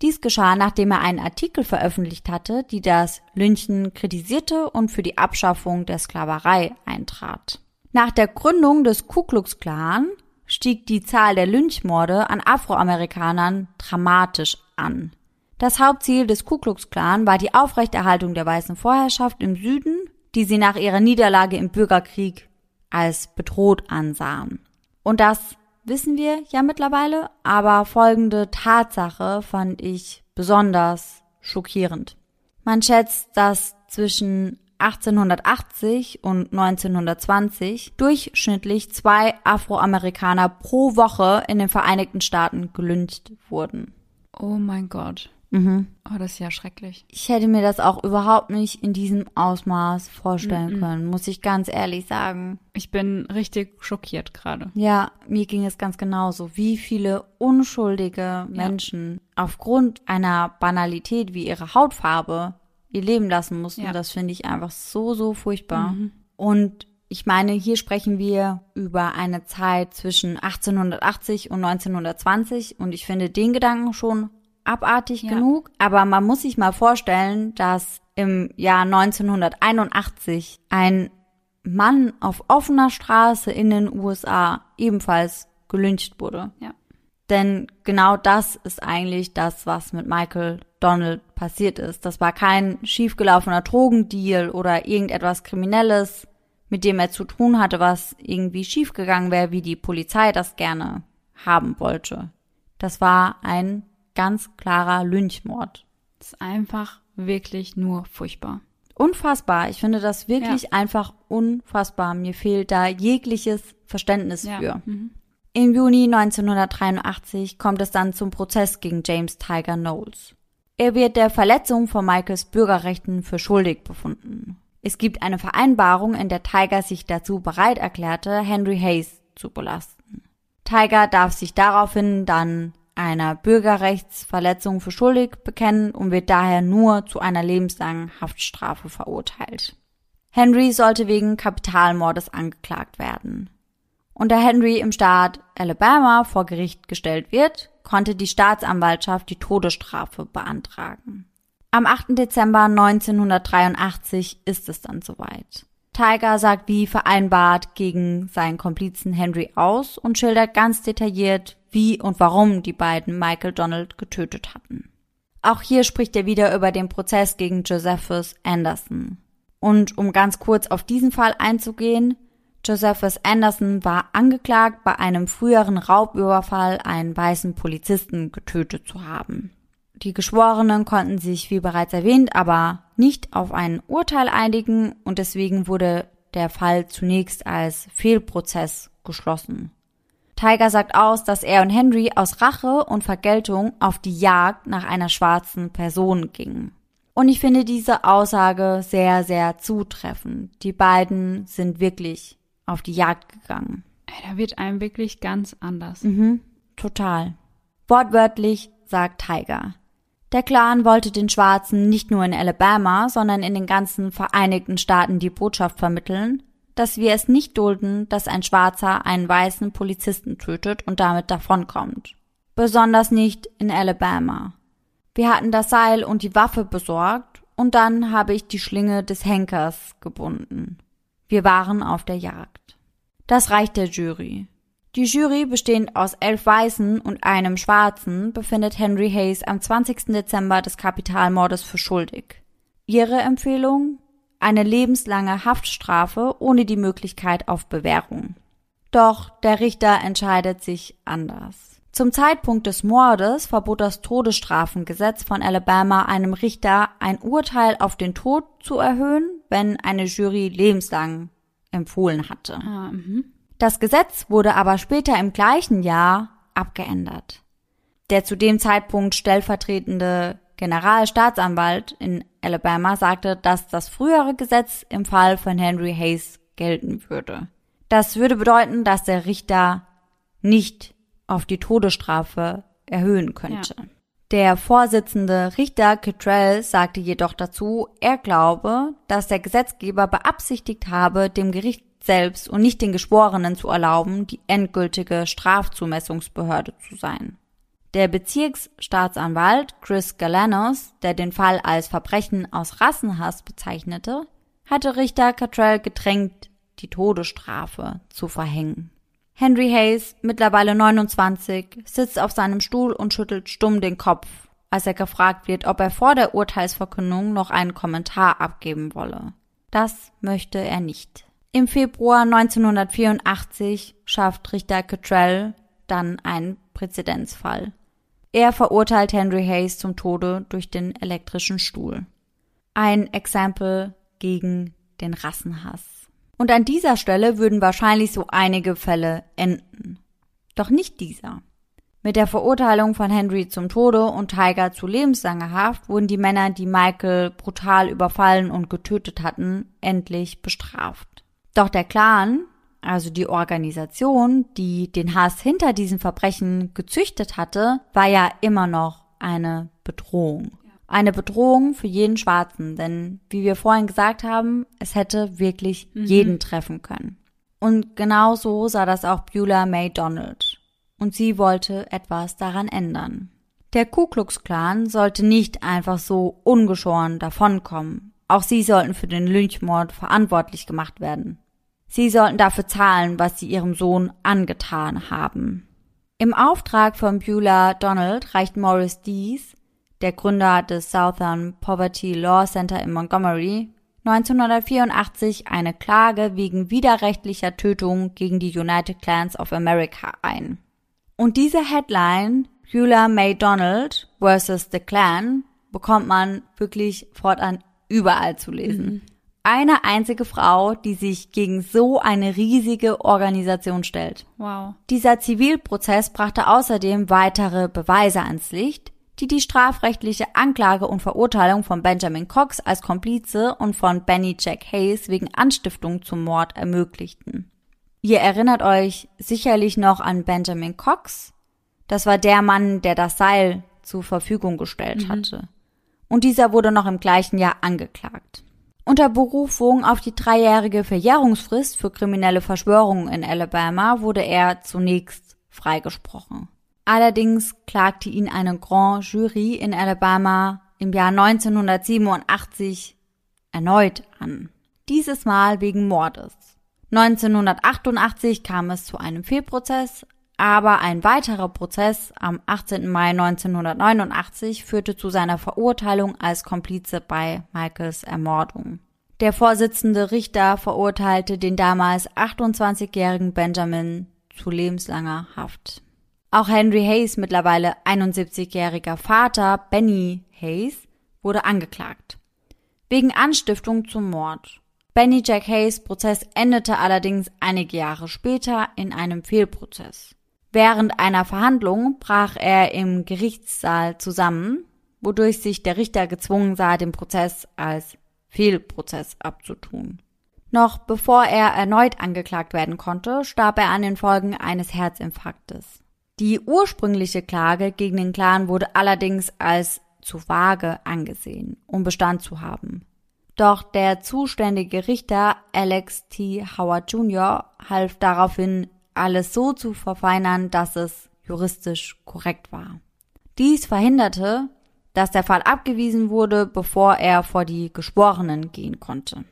Dies geschah, nachdem er einen Artikel veröffentlicht hatte, die das Lynchen kritisierte und für die Abschaffung der Sklaverei eintrat. Nach der Gründung des Ku Klux Klan stieg die Zahl der Lynchmorde an Afroamerikanern dramatisch an. Das Hauptziel des Ku Klux Klan war die Aufrechterhaltung der weißen Vorherrschaft im Süden, die sie nach ihrer Niederlage im Bürgerkrieg als bedroht ansahen. Und das wissen wir ja mittlerweile, aber folgende Tatsache fand ich besonders schockierend. Man schätzt, dass zwischen 1880 und 1920 durchschnittlich zwei Afroamerikaner pro Woche in den Vereinigten Staaten gelyncht wurden.
Oh mein Gott.
Mhm.
Oh, das ist ja schrecklich.
Ich hätte mir das auch überhaupt nicht in diesem Ausmaß vorstellen
Mhm.
können, muss ich ganz ehrlich sagen.
Ich bin richtig schockiert gerade.
Ja, mir ging es ganz genauso. Wie viele unschuldige Menschen aufgrund einer Banalität wie ihre Hautfarbe ihr Leben lassen mussten,
Ja.
das finde ich einfach so, so furchtbar.
Mhm.
Und ich meine, hier sprechen wir über eine Zeit zwischen 1880 und 1920 und ich finde den Gedanken schon abartig
Ja.
genug. Aber man muss sich mal vorstellen, dass im Jahr 1981 ein Mann auf offener Straße in den USA ebenfalls gelyncht wurde.
Ja.
Denn genau das ist eigentlich das, was mit Michael Donald passiert ist. Das war kein schiefgelaufener Drogendeal oder irgendetwas Kriminelles, mit dem er zu tun hatte, was irgendwie schiefgegangen wäre, wie die Polizei das gerne haben wollte. Das war ein ganz klarer Lynchmord.
Das ist einfach wirklich nur furchtbar.
Unfassbar. Ich finde das wirklich einfach unfassbar. Mir fehlt da jegliches Verständnis für.
Mhm.
Im Juni 1983 kommt es dann zum Prozess gegen James Tiger Knowles. Er wird der Verletzung von Michaels Bürgerrechten für schuldig befunden. Es gibt eine Vereinbarung, in der Tiger sich dazu bereit erklärte, Henry Hayes zu belasten. Tiger darf sich daraufhin dann einer Bürgerrechtsverletzung für schuldig bekennen und wird daher nur zu einer lebenslangen Haftstrafe verurteilt. Henry sollte wegen Kapitalmordes angeklagt werden. Und da Henry im Staat Alabama vor Gericht gestellt wird, konnte die Staatsanwaltschaft die Todesstrafe beantragen. Am 8. Dezember 1983 ist es dann soweit. Tiger sagt wie vereinbart gegen seinen Komplizen Henry aus und schildert ganz detailliert, wie und warum die beiden Michael Donald getötet hatten. Auch hier spricht er wieder über den Prozess gegen Josephus Anderson. Und um ganz kurz auf diesen Fall einzugehen, Josephus Anderson war angeklagt, bei einem früheren Raubüberfall einen weißen Polizisten getötet zu haben. Die Geschworenen konnten sich, wie bereits erwähnt, aber nicht auf ein Urteil einigen und deswegen wurde der Fall zunächst als Fehlprozess geschlossen. Tiger sagt aus, dass er und Henry aus Rache und Vergeltung auf die Jagd nach einer schwarzen Person gingen. Und ich finde diese Aussage sehr, sehr zutreffend. Die beiden sind wirklich auf die Jagd gegangen.
Da wird einem wirklich ganz anders.
Mhm, total. Wortwörtlich sagt Tiger. Der Clan wollte den Schwarzen nicht nur in Alabama, sondern in den ganzen Vereinigten Staaten die Botschaft vermitteln, dass wir es nicht dulden, dass ein Schwarzer einen weißen Polizisten tötet und damit davonkommt. Besonders nicht in Alabama. Wir hatten das Seil und die Waffe besorgt und dann habe ich die Schlinge des Henkers gebunden. Wir waren auf der Jagd. Das reicht der Jury. Die Jury, bestehend aus elf Weißen und einem Schwarzen, befindet Henry Hayes am 20. Dezember des Kapitalmordes für schuldig. Ihre Empfehlung? Eine lebenslange Haftstrafe ohne die Möglichkeit auf Bewährung. Doch der Richter entscheidet sich anders. Zum Zeitpunkt des Mordes verbot das Todesstrafengesetz von Alabama einem Richter, ein Urteil auf den Tod zu erhöhen, wenn eine Jury lebenslang empfohlen hatte.
Ah, mhm.
Das Gesetz wurde aber später im gleichen Jahr abgeändert. Der zu dem Zeitpunkt stellvertretende Generalstaatsanwalt in Alabama sagte, dass das frühere Gesetz im Fall von Henry Hayes gelten würde. Das würde bedeuten, dass der Richter nicht auf die Todesstrafe erhöhen könnte. Ja. Der Vorsitzende Richter Kittrell sagte jedoch dazu, er glaube, dass der Gesetzgeber beabsichtigt habe, dem Gericht selbst und nicht den Geschworenen zu erlauben, die endgültige Strafzumessungsbehörde zu sein. Der Bezirksstaatsanwalt Chris Galanos, der den Fall als Verbrechen aus Rassenhass bezeichnete, hatte Richter Cottrell gedrängt, die Todesstrafe zu verhängen. Henry Hayes, mittlerweile 29, sitzt auf seinem Stuhl und schüttelt stumm den Kopf, als er gefragt wird, ob er vor der Urteilsverkündung noch einen Kommentar abgeben wolle. Das möchte er nicht. Im Februar 1984 schafft Richter Cottrell dann einen Präzedenzfall. Er verurteilt Henry Hayes zum Tode durch den elektrischen Stuhl. Ein Exempel gegen den Rassenhass. Und an dieser Stelle würden wahrscheinlich so einige Fälle enden. Doch nicht dieser. Mit der Verurteilung von Henry zum Tode und Tiger zu lebenslanger Haft wurden die Männer, die Michael brutal überfallen und getötet hatten, endlich bestraft. Doch der Clan, also die Organisation, die den Hass hinter diesen Verbrechen gezüchtet hatte, war ja immer noch eine Bedrohung. Eine Bedrohung für jeden Schwarzen, denn wie wir vorhin gesagt haben, es hätte wirklich mhm. jeden treffen können. Und genau so sah das auch Beulah May Donald. Und sie wollte etwas daran ändern. Der Ku Klux Klan sollte nicht einfach so ungeschoren davonkommen. Auch sie sollten für den Lynchmord verantwortlich gemacht werden. Sie sollten dafür zahlen, was sie ihrem Sohn angetan haben. Im Auftrag von Beulah Donald reicht Morris Dees, der Gründer des Southern Poverty Law Center in Montgomery, 1984 eine Klage wegen widerrechtlicher Tötung gegen die United Clans of America ein. Und diese Headline, Beulah May Donald versus the Clan, bekommt man wirklich fortan überall zu lesen. Mhm eine einzige Frau, die sich gegen so eine riesige Organisation stellt.
Wow.
Dieser Zivilprozess brachte außerdem weitere Beweise ans Licht, die die strafrechtliche Anklage und Verurteilung von Benjamin Cox als Komplize und von Benny Jack Hayes wegen Anstiftung zum Mord ermöglichten. Ihr erinnert euch sicherlich noch an Benjamin Cox. Das war der Mann, der das Seil zur Verfügung gestellt mhm. hatte. Und dieser wurde noch im gleichen Jahr angeklagt. Unter Berufung auf die dreijährige Verjährungsfrist für kriminelle Verschwörungen in Alabama wurde er zunächst freigesprochen. Allerdings klagte ihn eine Grand Jury in Alabama im Jahr 1987 erneut an. Dieses Mal wegen Mordes. 1988 kam es zu einem Fehlprozess, aber ein weiterer Prozess am 18. Mai 1989 führte zu seiner Verurteilung als Komplize bei Michaels Ermordung. Der Vorsitzende Richter verurteilte den damals 28-jährigen Benjamin zu lebenslanger Haft. Auch Henry Hayes, mittlerweile 71-jähriger Vater Benny Hayes, wurde angeklagt. Wegen Anstiftung zum Mord. Benny Jack Hayes Prozess endete allerdings einige Jahre später in einem Fehlprozess. Während einer Verhandlung brach er im Gerichtssaal zusammen, wodurch sich der Richter gezwungen sah, den Prozess als Fehlprozess abzutun. Noch bevor er erneut angeklagt werden konnte, starb er an den Folgen eines Herzinfarktes. Die ursprüngliche Klage gegen den Clan wurde allerdings als zu vage angesehen, um Bestand zu haben. Doch der zuständige Richter Alex T. Howard Jr. half daraufhin, alles so zu verfeinern, dass es juristisch korrekt war. Dies verhinderte, dass der Fall abgewiesen wurde, bevor er vor die Geschworenen gehen konnte.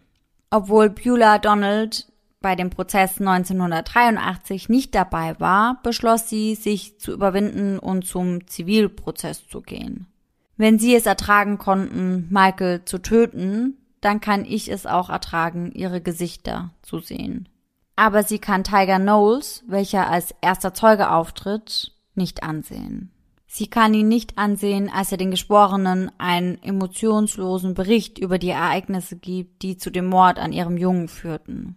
Obwohl Beulah Donald bei dem Prozess 1983 nicht dabei war, beschloss sie, sich zu überwinden und zum Zivilprozess zu gehen. Wenn sie es ertragen konnten, Michael zu töten, dann kann ich es auch ertragen, ihre Gesichter zu sehen. Aber sie kann Tiger Knowles, welcher als erster Zeuge auftritt, nicht ansehen. Sie kann ihn nicht ansehen, als er den Geschworenen einen emotionslosen Bericht über die Ereignisse gibt, die zu dem Mord an ihrem Jungen führten.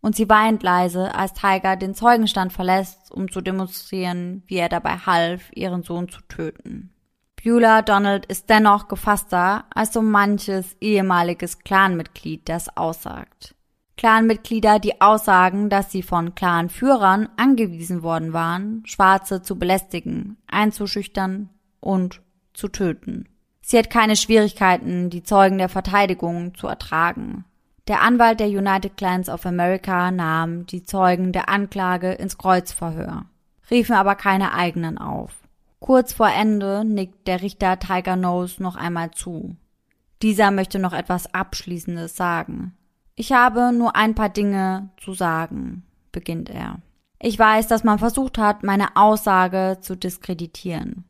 Und sie weint leise, als Tiger den Zeugenstand verlässt, um zu demonstrieren, wie er dabei half, ihren Sohn zu töten. Beulah Donald ist dennoch gefasster als so manches ehemaliges Clanmitglied, das aussagt. Clanmitglieder, die aussagen, dass sie von Clanführern angewiesen worden waren, Schwarze zu belästigen, einzuschüchtern und zu töten. Sie hat keine Schwierigkeiten, die Zeugen der Verteidigung zu ertragen. Der Anwalt der United Clans of America nahm die Zeugen der Anklage ins Kreuzverhör, riefen aber keine eigenen auf. Kurz vor Ende nickt der Richter Tiger Nose noch einmal zu. Dieser möchte noch etwas Abschließendes sagen. Ich habe nur ein paar Dinge zu sagen, beginnt er. Ich weiß, dass man versucht hat, meine Aussage zu diskreditieren.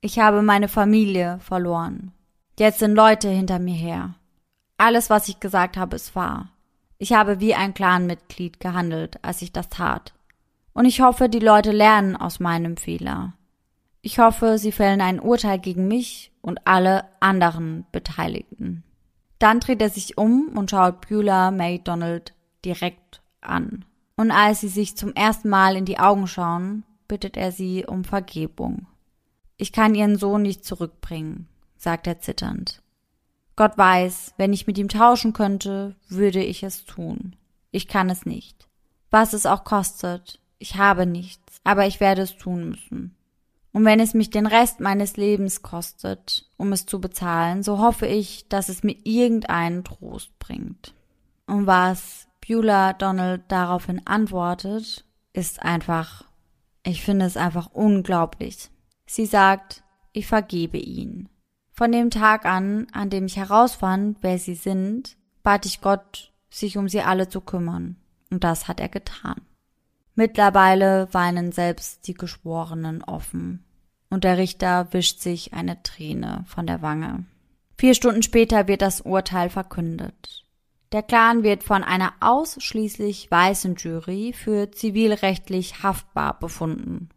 Ich habe meine Familie verloren. Jetzt sind Leute hinter mir her. Alles, was ich gesagt habe, ist wahr. Ich habe wie ein Clanmitglied gehandelt, als ich das tat. Und ich hoffe, die Leute lernen aus meinem Fehler. Ich hoffe, sie fällen ein Urteil gegen mich und alle anderen Beteiligten. Dann dreht er sich um und schaut Beulah May Donald direkt an. Und als sie sich zum ersten Mal in die Augen schauen, bittet er sie um Vergebung. Ich kann ihren Sohn nicht zurückbringen, sagt er zitternd. Gott weiß, wenn ich mit ihm tauschen könnte, würde ich es tun. Ich kann es nicht. Was es auch kostet, ich habe nichts, aber ich werde es tun müssen. Und wenn es mich den Rest meines Lebens kostet, um es zu bezahlen, so hoffe ich, dass es mir irgendeinen Trost bringt. Und was Beulah Donald daraufhin antwortet, ist einfach, ich finde es einfach unglaublich. Sie sagt, ich vergebe ihn. Von dem Tag an, an dem ich herausfand, wer sie sind, bat ich Gott, sich um sie alle zu kümmern. Und das hat er getan. Mittlerweile weinen selbst die Geschworenen offen. Und der Richter wischt sich eine Träne von der Wange. Vier Stunden später wird das Urteil verkündet. Der Clan wird von einer ausschließlich weißen Jury für zivilrechtlich haftbar befunden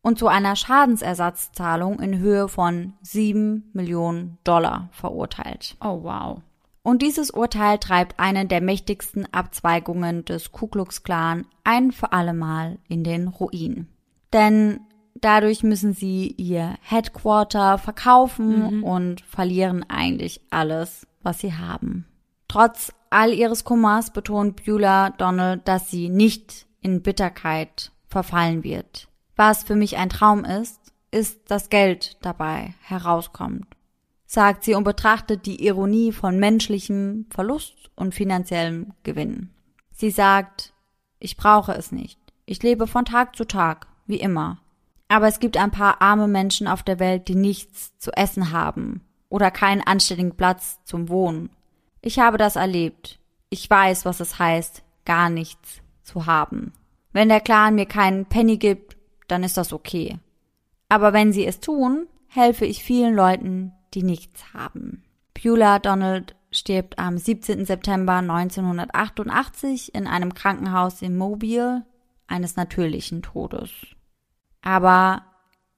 und zu einer Schadensersatzzahlung in Höhe von sieben Millionen Dollar verurteilt.
Oh wow.
Und dieses Urteil treibt eine der mächtigsten Abzweigungen des Ku Klux Klan ein für allemal in den Ruin. Denn dadurch müssen sie ihr Headquarter verkaufen mhm. und verlieren eigentlich alles, was sie haben. Trotz all ihres Kummers betont Beulah Donald, dass sie nicht in Bitterkeit verfallen wird. Was für mich ein Traum ist, ist, dass Geld dabei herauskommt sagt sie und betrachtet die Ironie von menschlichem Verlust und finanziellem Gewinn. Sie sagt, ich brauche es nicht. Ich lebe von Tag zu Tag, wie immer. Aber es gibt ein paar arme Menschen auf der Welt, die nichts zu essen haben oder keinen anständigen Platz zum Wohnen. Ich habe das erlebt. Ich weiß, was es heißt, gar nichts zu haben. Wenn der Clan mir keinen Penny gibt, dann ist das okay. Aber wenn sie es tun, helfe ich vielen Leuten, die nichts haben. Beulah Donald stirbt am 17. September 1988 in einem Krankenhaus in Mobile eines natürlichen Todes. Aber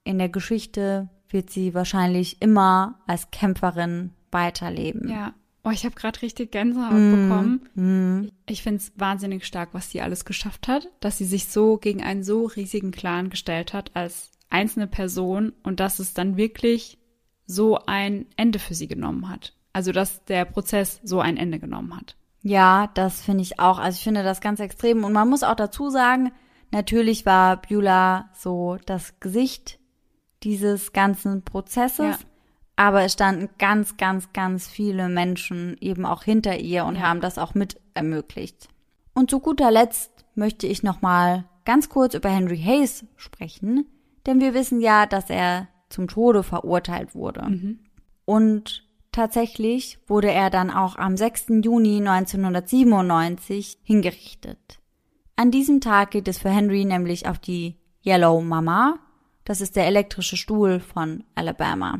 in der Geschichte wird sie wahrscheinlich immer als Kämpferin weiterleben.
Ja. Oh, ich habe gerade richtig Gänsehaut mm, bekommen. Mm. Ich finde es wahnsinnig stark, was sie alles geschafft hat, dass sie sich so gegen einen so riesigen Clan gestellt hat als einzelne Person und dass es dann wirklich so ein Ende für sie genommen hat. Also dass der Prozess so ein Ende genommen hat.
Ja, das finde ich auch. Also ich finde das ganz extrem. Und man muss auch dazu sagen, natürlich war Beulah so das Gesicht dieses ganzen Prozesses. Ja. Aber es standen ganz, ganz, ganz viele Menschen eben auch hinter ihr und ja. haben das auch mit ermöglicht. Und zu guter Letzt möchte ich nochmal ganz kurz über Henry Hayes sprechen, denn wir wissen ja, dass er zum Tode verurteilt wurde. Mhm. Und tatsächlich wurde er dann auch am 6. Juni 1997 hingerichtet. An diesem Tag geht es für Henry nämlich auf die Yellow Mama. Das ist der elektrische Stuhl von Alabama.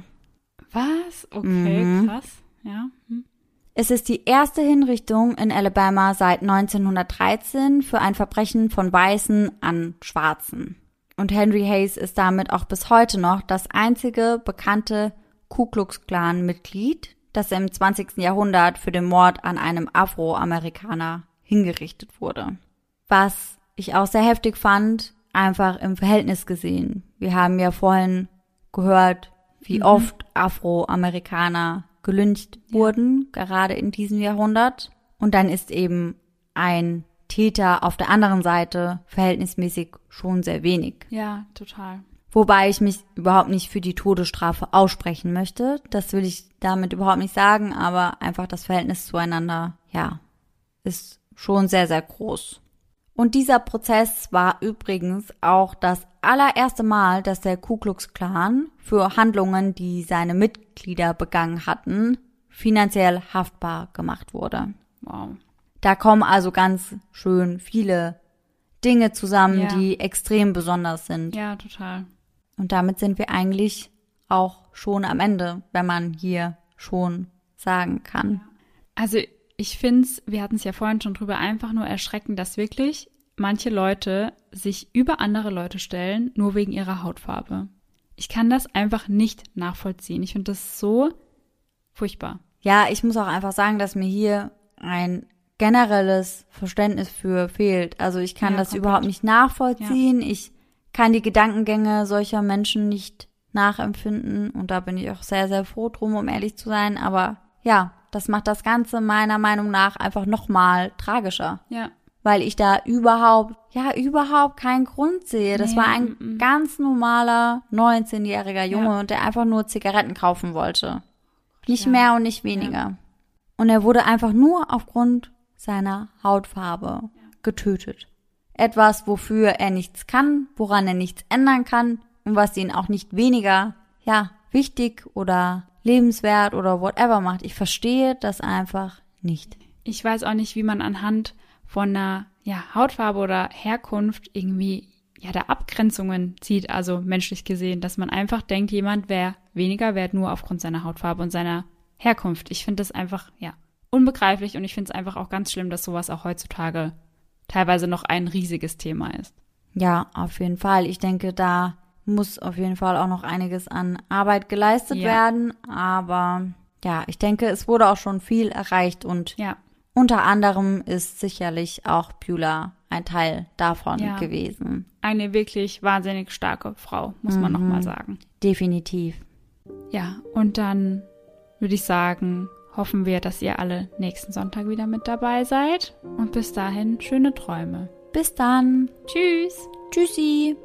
Was? Okay, mhm. krass. Ja. Hm.
Es ist die erste Hinrichtung in Alabama seit 1913 für ein Verbrechen von Weißen an Schwarzen. Und Henry Hayes ist damit auch bis heute noch das einzige bekannte Ku Klux Klan Mitglied, das im 20. Jahrhundert für den Mord an einem Afroamerikaner hingerichtet wurde. Was ich auch sehr heftig fand, einfach im Verhältnis gesehen. Wir haben ja vorhin gehört, wie mhm. oft Afroamerikaner gelyncht wurden, ja. gerade in diesem Jahrhundert. Und dann ist eben ein Täter auf der anderen Seite verhältnismäßig schon sehr wenig.
Ja, total.
Wobei ich mich überhaupt nicht für die Todesstrafe aussprechen möchte. Das will ich damit überhaupt nicht sagen, aber einfach das Verhältnis zueinander, ja, ist schon sehr, sehr groß. Und dieser Prozess war übrigens auch das allererste Mal, dass der Ku Klux Klan für Handlungen, die seine Mitglieder begangen hatten, finanziell haftbar gemacht wurde.
Wow.
Da kommen also ganz schön viele Dinge zusammen, ja. die extrem besonders sind.
Ja, total.
Und damit sind wir eigentlich auch schon am Ende, wenn man hier schon sagen kann.
Also ich finde es, wir hatten es ja vorhin schon drüber, einfach nur erschreckend, dass wirklich manche Leute sich über andere Leute stellen, nur wegen ihrer Hautfarbe. Ich kann das einfach nicht nachvollziehen. Ich finde das so furchtbar.
Ja, ich muss auch einfach sagen, dass mir hier ein generelles Verständnis für fehlt. Also ich kann ja, das komplett. überhaupt nicht nachvollziehen. Ja. Ich kann die Gedankengänge solcher Menschen nicht nachempfinden und da bin ich auch sehr, sehr froh drum, um ehrlich zu sein. Aber ja, das macht das Ganze meiner Meinung nach einfach nochmal tragischer.
Ja.
Weil ich da überhaupt, ja, überhaupt keinen Grund sehe. Das nee, war ein m -m. ganz normaler 19-jähriger Junge ja. und der einfach nur Zigaretten kaufen wollte. Nicht ja. mehr und nicht weniger. Ja. Und er wurde einfach nur aufgrund seiner Hautfarbe getötet. Etwas, wofür er nichts kann, woran er nichts ändern kann und was ihn auch nicht weniger, ja, wichtig oder lebenswert oder whatever macht. Ich verstehe das einfach nicht.
Ich weiß auch nicht, wie man anhand von einer ja, Hautfarbe oder Herkunft irgendwie ja da Abgrenzungen zieht, also menschlich gesehen, dass man einfach denkt, jemand wäre weniger wert nur aufgrund seiner Hautfarbe und seiner Herkunft. Ich finde das einfach ja unbegreiflich und ich finde es einfach auch ganz schlimm, dass sowas auch heutzutage teilweise noch ein riesiges Thema ist.
Ja, auf jeden Fall. Ich denke, da muss auf jeden Fall auch noch einiges an Arbeit geleistet ja. werden. Aber ja, ich denke, es wurde auch schon viel erreicht und
ja.
unter anderem ist sicherlich auch Beulah ein Teil davon ja. gewesen.
Eine wirklich wahnsinnig starke Frau, muss mhm. man nochmal sagen.
Definitiv.
Ja, und dann würde ich sagen, hoffen wir, dass ihr alle nächsten Sonntag wieder mit dabei seid. Und bis dahin schöne Träume.
Bis dann.
Tschüss.
Tschüssi.